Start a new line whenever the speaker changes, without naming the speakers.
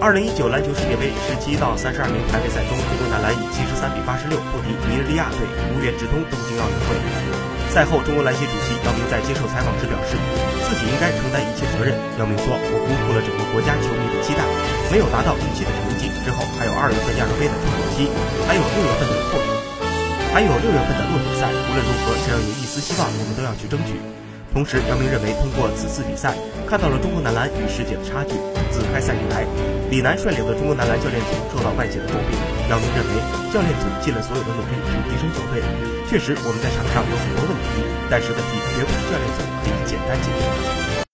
二零一九篮球世界杯十七到三十二名排位赛中，中国男篮以七十三比八十六不敌尼日利亚队，无缘直通东京奥运会。赛后，中国篮协主席姚明在接受采访时表示，自己应该承担一切责任。姚明说：“我辜负了整个国家球迷的期待，没有达到预期的成绩。之后还有二月份亚洲杯的窗口期，还有六月份的后，还有六月份的落地赛。无论如何，只要有一丝希望，我们都要去争取。”同时，姚明认为通过此次比赛看到了中国男篮与世界的差距。自开赛以来，李楠率领的中国男篮教练组受到外界的诟病。姚明认为教练组尽了所有的努力去提升球队。确实，我们在场上有很多问题，但是问题绝不是教练组可以简单解决。